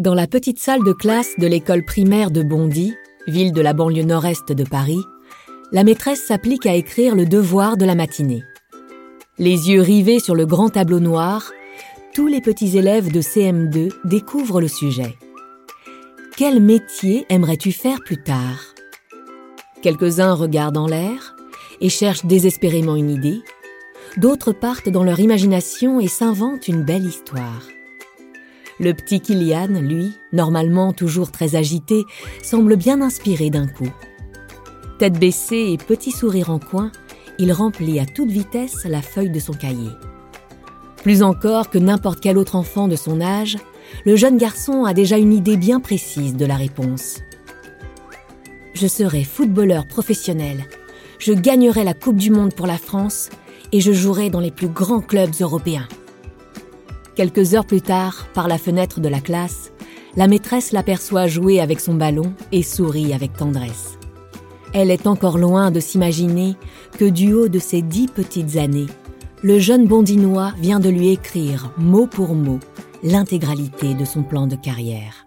Dans la petite salle de classe de l'école primaire de Bondy, ville de la banlieue nord-est de Paris, la maîtresse s'applique à écrire le devoir de la matinée. Les yeux rivés sur le grand tableau noir, tous les petits élèves de CM2 découvrent le sujet. Quel métier aimerais-tu faire plus tard? Quelques-uns regardent en l'air et cherchent désespérément une idée. D'autres partent dans leur imagination et s'inventent une belle histoire. Le petit Kilian, lui, normalement toujours très agité, semble bien inspiré d'un coup. Tête baissée et petit sourire en coin, il remplit à toute vitesse la feuille de son cahier. Plus encore que n'importe quel autre enfant de son âge, le jeune garçon a déjà une idée bien précise de la réponse. Je serai footballeur professionnel. Je gagnerai la Coupe du Monde pour la France et je jouerai dans les plus grands clubs européens. Quelques heures plus tard, par la fenêtre de la classe, la maîtresse l'aperçoit jouer avec son ballon et sourit avec tendresse. Elle est encore loin de s'imaginer que du haut de ses dix petites années, le jeune bondinois vient de lui écrire, mot pour mot, l'intégralité de son plan de carrière.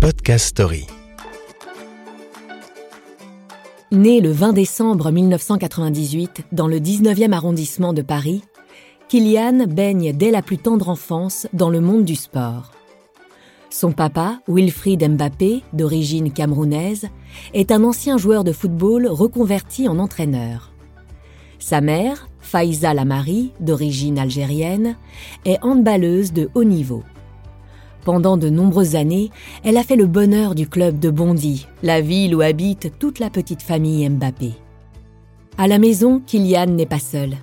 Podcast Story. Né le 20 décembre 1998 dans le 19e arrondissement de Paris, Kylian baigne dès la plus tendre enfance dans le monde du sport. Son papa, Wilfried Mbappé, d'origine camerounaise, est un ancien joueur de football reconverti en entraîneur. Sa mère, Faiza Lamari, d'origine algérienne, est handballeuse de haut niveau. Pendant de nombreuses années, elle a fait le bonheur du club de Bondy, la ville où habite toute la petite famille Mbappé. À la maison, Kylian n'est pas seul.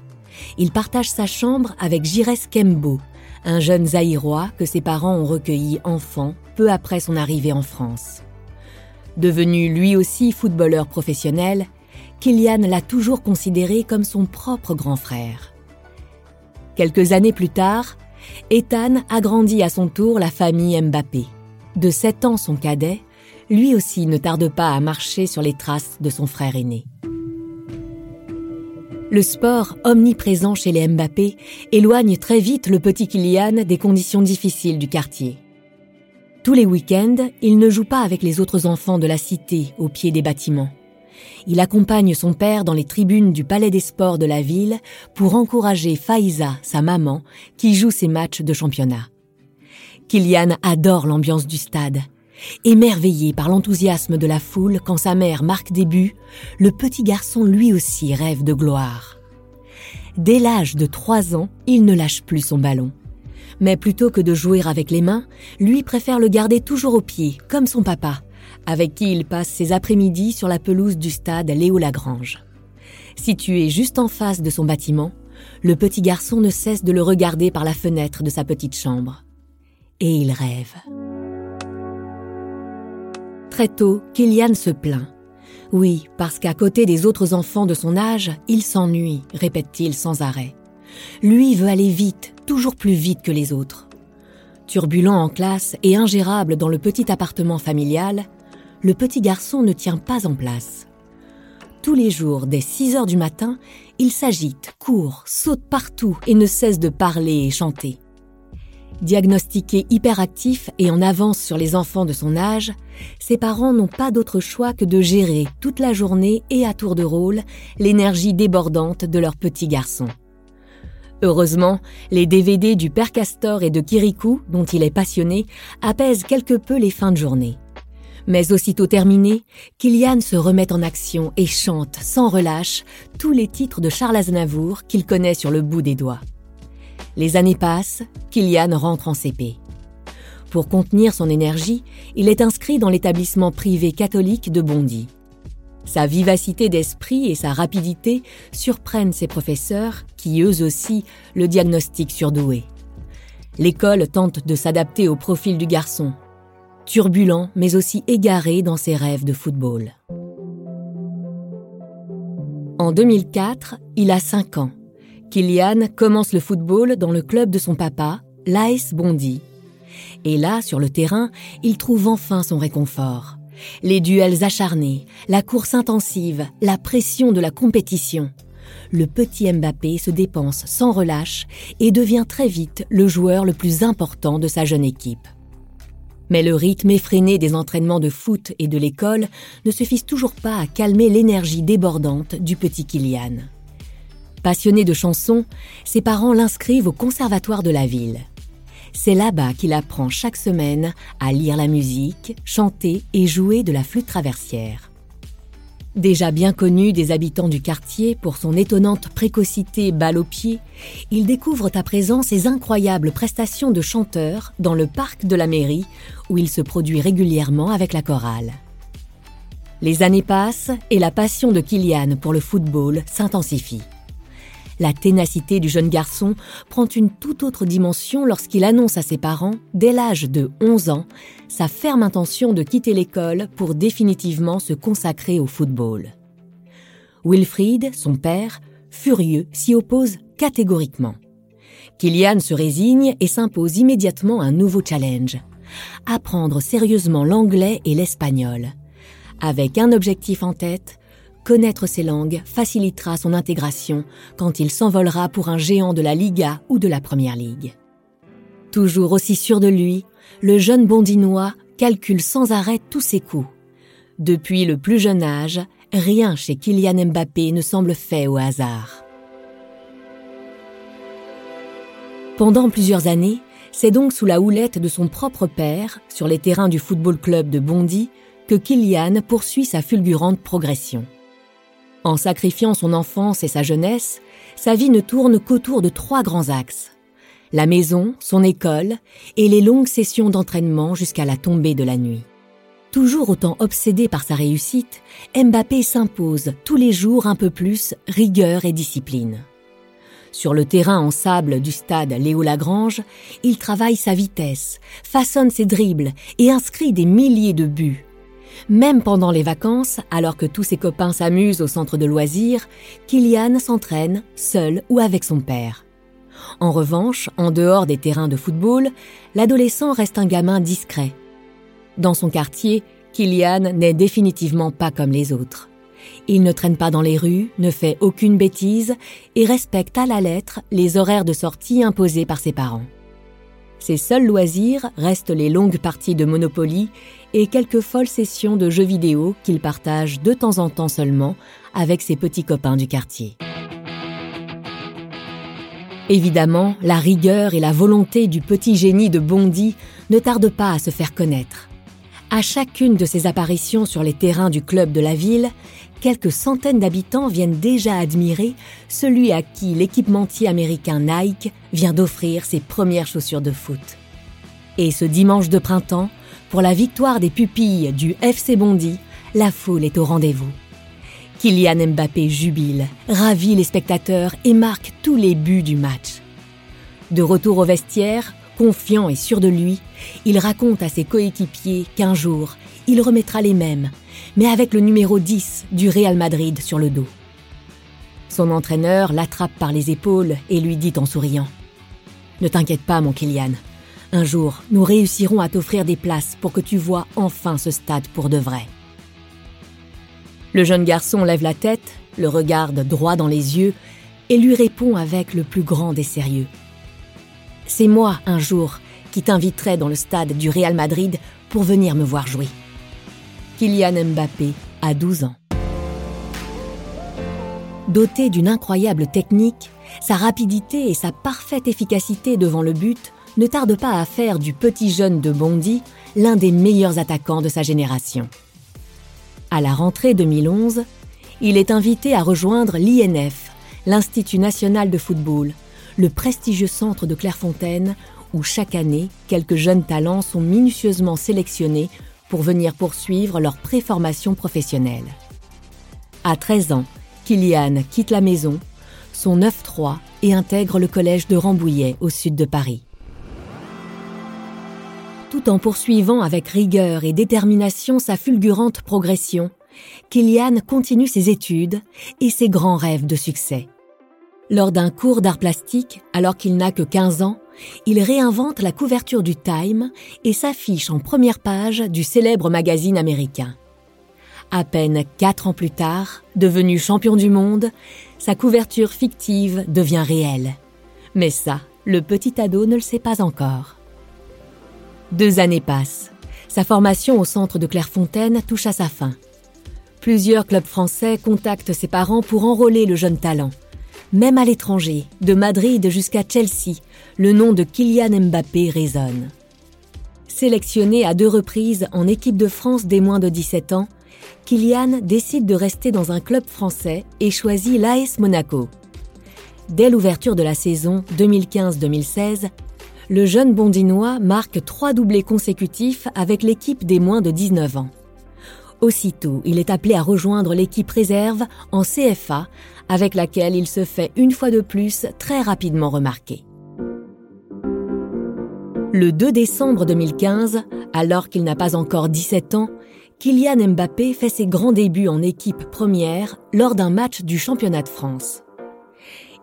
Il partage sa chambre avec Jires Kembo, un jeune Zaïrois que ses parents ont recueilli enfant peu après son arrivée en France. Devenu lui aussi footballeur professionnel, Kylian l'a toujours considéré comme son propre grand frère. Quelques années plus tard, Ethan agrandit à son tour la famille Mbappé. De 7 ans son cadet, lui aussi ne tarde pas à marcher sur les traces de son frère aîné. Le sport, omniprésent chez les Mbappé, éloigne très vite le petit Kylian des conditions difficiles du quartier. Tous les week-ends, il ne joue pas avec les autres enfants de la cité au pied des bâtiments. Il accompagne son père dans les tribunes du Palais des Sports de la ville pour encourager Faiza, sa maman, qui joue ses matchs de championnat. Kylian adore l'ambiance du stade. Émerveillé par l'enthousiasme de la foule quand sa mère marque des buts, le petit garçon lui aussi rêve de gloire. Dès l'âge de trois ans, il ne lâche plus son ballon. Mais plutôt que de jouer avec les mains, lui préfère le garder toujours au pied, comme son papa, avec qui il passe ses après-midi sur la pelouse du stade Léo Lagrange. Situé juste en face de son bâtiment, le petit garçon ne cesse de le regarder par la fenêtre de sa petite chambre. Et il rêve. Très tôt, Kylian se plaint. Oui, parce qu'à côté des autres enfants de son âge, il s'ennuie, répète-t-il sans arrêt. Lui veut aller vite, toujours plus vite que les autres. Turbulent en classe et ingérable dans le petit appartement familial, le petit garçon ne tient pas en place. Tous les jours, dès 6 heures du matin, il s'agite, court, saute partout et ne cesse de parler et chanter. Diagnostiqué hyperactif et en avance sur les enfants de son âge, ses parents n'ont pas d'autre choix que de gérer toute la journée et à tour de rôle l'énergie débordante de leur petit garçon. Heureusement, les DVD du Père Castor et de Kirikou, dont il est passionné, apaisent quelque peu les fins de journée. Mais aussitôt terminé, Kylian se remet en action et chante sans relâche tous les titres de Charles Aznavour qu'il connaît sur le bout des doigts. Les années passent, Kylian rentre en CP. Pour contenir son énergie, il est inscrit dans l'établissement privé catholique de Bondy. Sa vivacité d'esprit et sa rapidité surprennent ses professeurs qui, eux aussi, le diagnostiquent surdoué. L'école tente de s'adapter au profil du garçon, turbulent mais aussi égaré dans ses rêves de football. En 2004, il a 5 ans Kylian commence le football dans le club de son papa, l'AS Bondy. Et là, sur le terrain, il trouve enfin son réconfort. Les duels acharnés, la course intensive, la pression de la compétition. le petit Mbappé se dépense sans relâche et devient très vite le joueur le plus important de sa jeune équipe. Mais le rythme effréné des entraînements de foot et de l'école ne suffisent toujours pas à calmer l'énergie débordante du petit Kylian. Passionné de chansons, ses parents l'inscrivent au conservatoire de la ville. C'est là-bas qu'il apprend chaque semaine à lire la musique, chanter et jouer de la flûte traversière. Déjà bien connu des habitants du quartier pour son étonnante précocité balle au pied, il découvre à présent ses incroyables prestations de chanteur dans le parc de la mairie où il se produit régulièrement avec la chorale. Les années passent et la passion de Kylian pour le football s'intensifie. La ténacité du jeune garçon prend une toute autre dimension lorsqu'il annonce à ses parents, dès l'âge de 11 ans, sa ferme intention de quitter l'école pour définitivement se consacrer au football. Wilfried, son père, furieux, s'y oppose catégoriquement. Kylian se résigne et s'impose immédiatement un nouveau challenge. Apprendre sérieusement l'anglais et l'espagnol. Avec un objectif en tête, Connaître ces langues facilitera son intégration quand il s'envolera pour un géant de la Liga ou de la Première Ligue. Toujours aussi sûr de lui, le jeune bondinois calcule sans arrêt tous ses coups. Depuis le plus jeune âge, rien chez Kylian Mbappé ne semble fait au hasard. Pendant plusieurs années, c'est donc sous la houlette de son propre père, sur les terrains du football club de Bondy, que Kylian poursuit sa fulgurante progression. En sacrifiant son enfance et sa jeunesse, sa vie ne tourne qu'autour de trois grands axes. La maison, son école et les longues sessions d'entraînement jusqu'à la tombée de la nuit. Toujours autant obsédé par sa réussite, Mbappé s'impose tous les jours un peu plus rigueur et discipline. Sur le terrain en sable du stade Léo Lagrange, il travaille sa vitesse, façonne ses dribbles et inscrit des milliers de buts, même pendant les vacances, alors que tous ses copains s'amusent au centre de loisirs, Kylian s'entraîne seul ou avec son père. En revanche, en dehors des terrains de football, l'adolescent reste un gamin discret. Dans son quartier, Kylian n'est définitivement pas comme les autres. Il ne traîne pas dans les rues, ne fait aucune bêtise et respecte à la lettre les horaires de sortie imposés par ses parents. Ses seuls loisirs restent les longues parties de Monopoly et quelques folles sessions de jeux vidéo qu'il partage de temps en temps seulement avec ses petits copains du quartier. Évidemment, la rigueur et la volonté du petit génie de Bondy ne tardent pas à se faire connaître. À chacune de ses apparitions sur les terrains du club de la ville, quelques centaines d'habitants viennent déjà admirer celui à qui l'équipementier américain Nike vient d'offrir ses premières chaussures de foot. Et ce dimanche de printemps, pour la victoire des pupilles du FC Bondy, la foule est au rendez-vous. Kylian Mbappé jubile, ravit les spectateurs et marque tous les buts du match. De retour au vestiaire, confiant et sûr de lui, il raconte à ses coéquipiers qu'un jour, il remettra les mêmes, mais avec le numéro 10 du Real Madrid sur le dos. Son entraîneur l'attrape par les épaules et lui dit en souriant Ne t'inquiète pas, mon Kylian. Un jour, nous réussirons à t'offrir des places pour que tu vois enfin ce stade pour de vrai. Le jeune garçon lève la tête, le regarde droit dans les yeux et lui répond avec le plus grand des sérieux. C'est moi, un jour, qui t'inviterai dans le stade du Real Madrid pour venir me voir jouer. Kylian Mbappé a 12 ans. Doté d'une incroyable technique, sa rapidité et sa parfaite efficacité devant le but ne tardent pas à faire du petit jeune de Bondy l'un des meilleurs attaquants de sa génération. À la rentrée 2011, il est invité à rejoindre l'INF, l'Institut national de football, le prestigieux centre de Clairefontaine où chaque année, quelques jeunes talents sont minutieusement sélectionnés pour venir poursuivre leur préformation professionnelle. À 13 ans, Kylian quitte la maison, son 9-3 et intègre le collège de Rambouillet au sud de Paris. Tout en poursuivant avec rigueur et détermination sa fulgurante progression, Kylian continue ses études et ses grands rêves de succès. Lors d'un cours d'art plastique, alors qu'il n'a que 15 ans, il réinvente la couverture du Time et s'affiche en première page du célèbre magazine américain. À peine quatre ans plus tard, devenu champion du monde, sa couverture fictive devient réelle. Mais ça, le petit ado ne le sait pas encore. Deux années passent. Sa formation au centre de Clairefontaine touche à sa fin. Plusieurs clubs français contactent ses parents pour enrôler le jeune talent. Même à l'étranger, de Madrid jusqu'à Chelsea, le nom de Kylian Mbappé résonne. Sélectionné à deux reprises en équipe de France des moins de 17 ans, Kylian décide de rester dans un club français et choisit l'AS Monaco. Dès l'ouverture de la saison 2015-2016, le jeune bondinois marque trois doublés consécutifs avec l'équipe des moins de 19 ans. Aussitôt, il est appelé à rejoindre l'équipe réserve en CFA, avec laquelle il se fait une fois de plus très rapidement remarquer. Le 2 décembre 2015, alors qu'il n'a pas encore 17 ans, Kylian Mbappé fait ses grands débuts en équipe première lors d'un match du championnat de France.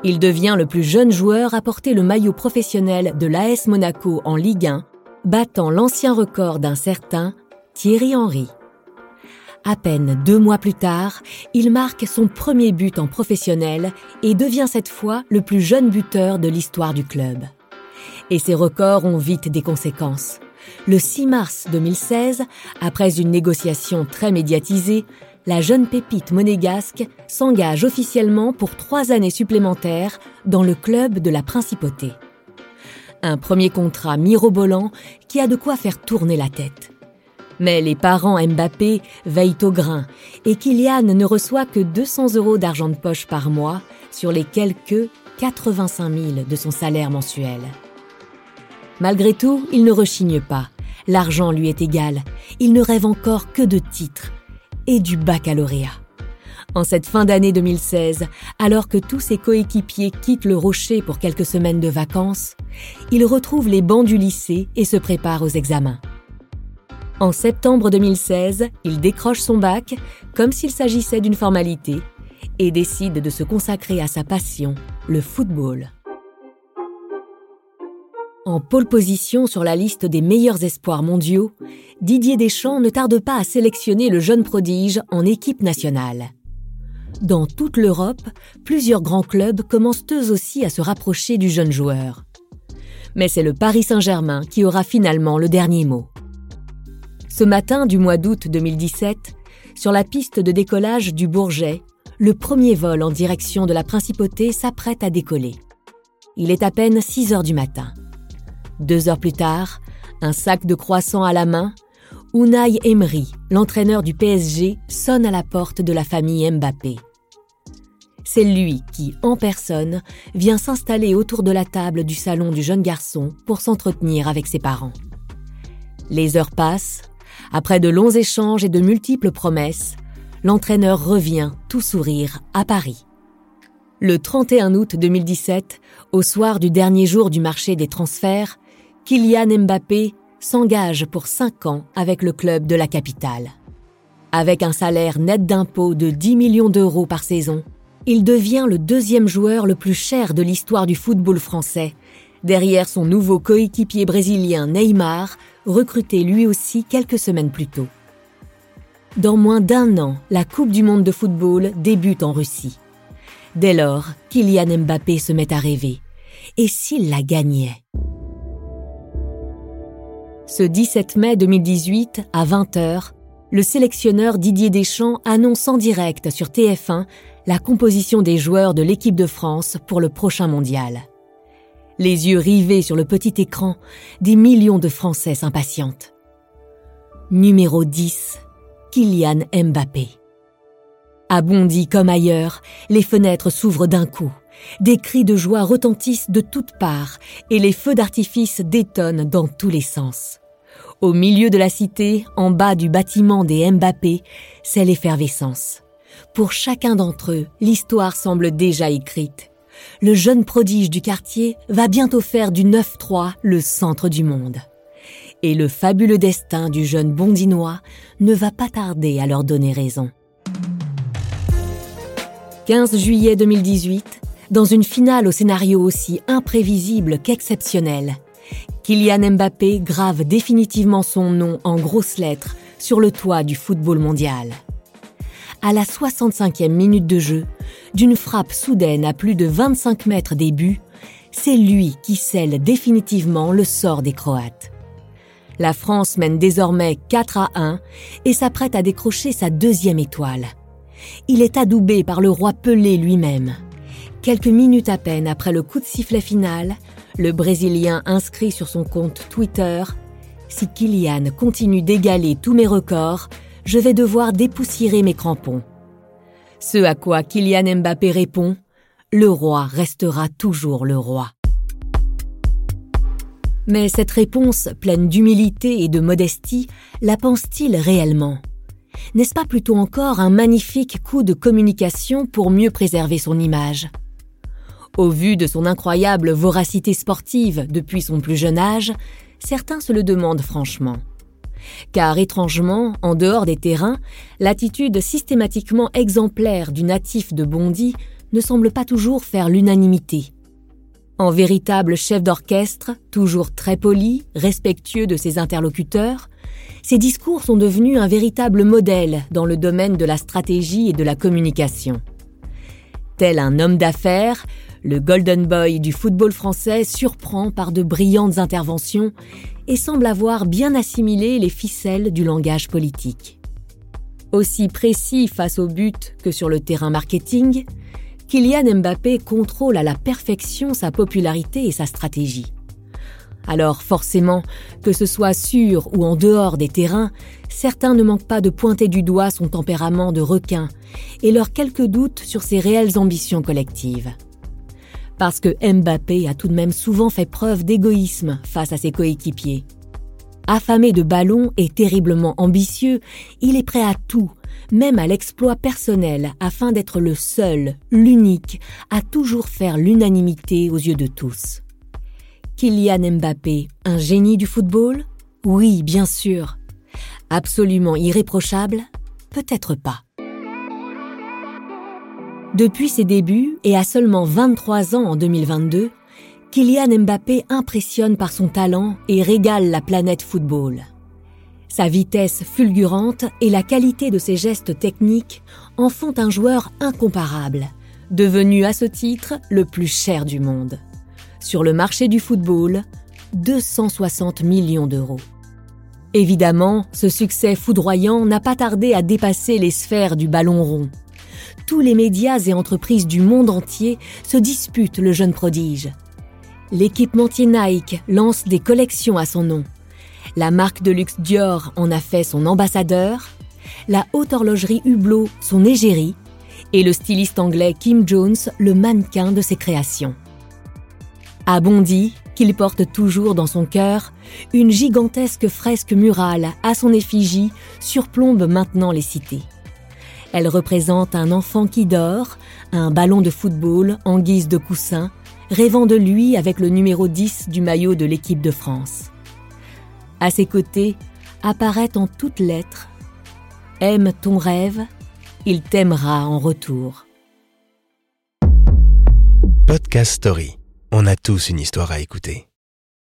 Il devient le plus jeune joueur à porter le maillot professionnel de l'AS Monaco en Ligue 1, battant l'ancien record d'un certain Thierry Henry. À peine deux mois plus tard, il marque son premier but en professionnel et devient cette fois le plus jeune buteur de l'histoire du club. Et ces records ont vite des conséquences. Le 6 mars 2016, après une négociation très médiatisée, la jeune pépite monégasque s'engage officiellement pour trois années supplémentaires dans le club de la Principauté. Un premier contrat mirobolant qui a de quoi faire tourner la tête. Mais les parents Mbappé veillent au grain et Kylian ne reçoit que 200 euros d'argent de poche par mois sur les quelques 85 000 de son salaire mensuel. Malgré tout, il ne rechigne pas. L'argent lui est égal. Il ne rêve encore que de titres et du baccalauréat. En cette fin d'année 2016, alors que tous ses coéquipiers quittent le rocher pour quelques semaines de vacances, il retrouve les bancs du lycée et se prépare aux examens. En septembre 2016, il décroche son bac comme s'il s'agissait d'une formalité et décide de se consacrer à sa passion, le football. En pole position sur la liste des meilleurs espoirs mondiaux, Didier Deschamps ne tarde pas à sélectionner le jeune prodige en équipe nationale. Dans toute l'Europe, plusieurs grands clubs commencent eux aussi à se rapprocher du jeune joueur. Mais c'est le Paris Saint-Germain qui aura finalement le dernier mot. Ce matin du mois d'août 2017, sur la piste de décollage du Bourget, le premier vol en direction de la Principauté s'apprête à décoller. Il est à peine 6 heures du matin. Deux heures plus tard, un sac de croissants à la main, Unai Emery, l'entraîneur du PSG, sonne à la porte de la famille Mbappé. C'est lui qui, en personne, vient s'installer autour de la table du salon du jeune garçon pour s'entretenir avec ses parents. Les heures passent. Après de longs échanges et de multiples promesses, l'entraîneur revient, tout sourire, à Paris. Le 31 août 2017, au soir du dernier jour du marché des transferts, Kylian Mbappé s'engage pour 5 ans avec le club de la capitale. Avec un salaire net d'impôts de 10 millions d'euros par saison, il devient le deuxième joueur le plus cher de l'histoire du football français, derrière son nouveau coéquipier brésilien Neymar, recruté lui aussi quelques semaines plus tôt. Dans moins d'un an, la Coupe du monde de football débute en Russie. Dès lors, Kylian Mbappé se met à rêver. Et s'il la gagnait? Ce 17 mai 2018, à 20h, le sélectionneur Didier Deschamps annonce en direct sur TF1 la composition des joueurs de l'équipe de France pour le prochain mondial. Les yeux rivés sur le petit écran, des millions de Français s'impatientent. Numéro 10, Kylian Mbappé. À Bondy comme ailleurs, les fenêtres s'ouvrent d'un coup. Des cris de joie retentissent de toutes parts et les feux d'artifice détonnent dans tous les sens. Au milieu de la cité, en bas du bâtiment des Mbappé, c'est l'effervescence. Pour chacun d'entre eux, l'histoire semble déjà écrite. Le jeune prodige du quartier va bientôt faire du 9-3 le centre du monde. Et le fabuleux destin du jeune bondinois ne va pas tarder à leur donner raison. 15 juillet 2018, dans une finale au scénario aussi imprévisible qu'exceptionnel, Kylian Mbappé grave définitivement son nom en grosses lettres sur le toit du football mondial. À la 65e minute de jeu, d'une frappe soudaine à plus de 25 mètres des buts, c'est lui qui scelle définitivement le sort des Croates. La France mène désormais 4 à 1 et s'apprête à décrocher sa deuxième étoile. Il est adoubé par le roi Pelé lui-même. Quelques minutes à peine après le coup de sifflet final, le Brésilien inscrit sur son compte Twitter Si Kylian continue d'égaler tous mes records, je vais devoir dépoussiérer mes crampons. Ce à quoi Kylian Mbappé répond Le roi restera toujours le roi. Mais cette réponse, pleine d'humilité et de modestie, la pense-t-il réellement? N'est-ce pas plutôt encore un magnifique coup de communication pour mieux préserver son image? Au vu de son incroyable voracité sportive depuis son plus jeune âge, certains se le demandent franchement. Car étrangement, en dehors des terrains, l'attitude systématiquement exemplaire du natif de Bondy ne semble pas toujours faire l'unanimité. En véritable chef d'orchestre, toujours très poli, respectueux de ses interlocuteurs, ses discours sont devenus un véritable modèle dans le domaine de la stratégie et de la communication. Tel un homme d'affaires, le Golden Boy du football français surprend par de brillantes interventions et semble avoir bien assimilé les ficelles du langage politique. Aussi précis face au but que sur le terrain marketing, Kylian Mbappé contrôle à la perfection sa popularité et sa stratégie. Alors forcément, que ce soit sur ou en dehors des terrains, certains ne manquent pas de pointer du doigt son tempérament de requin et leurs quelques doutes sur ses réelles ambitions collectives. Parce que Mbappé a tout de même souvent fait preuve d'égoïsme face à ses coéquipiers. Affamé de ballons et terriblement ambitieux, il est prêt à tout, même à l'exploit personnel, afin d'être le seul, l'unique, à toujours faire l'unanimité aux yeux de tous. Kylian Mbappé, un génie du football? Oui, bien sûr. Absolument irréprochable? Peut-être pas. Depuis ses débuts, et à seulement 23 ans en 2022, Kylian Mbappé impressionne par son talent et régale la planète football. Sa vitesse fulgurante et la qualité de ses gestes techniques en font un joueur incomparable, devenu à ce titre le plus cher du monde. Sur le marché du football, 260 millions d'euros. Évidemment, ce succès foudroyant n'a pas tardé à dépasser les sphères du ballon rond. Tous les médias et entreprises du monde entier se disputent le jeune prodige. L'équipementier Nike lance des collections à son nom. La marque de luxe Dior en a fait son ambassadeur, la haute horlogerie Hublot son égérie, et le styliste anglais Kim Jones le mannequin de ses créations. À Bondy, qu'il porte toujours dans son cœur, une gigantesque fresque murale à son effigie surplombe maintenant les cités. Elle représente un enfant qui dort, un ballon de football en guise de coussin, rêvant de lui avec le numéro 10 du maillot de l'équipe de France. À ses côtés apparaît en toutes lettres Aime ton rêve, il t'aimera en retour. Podcast Story. On a tous une histoire à écouter.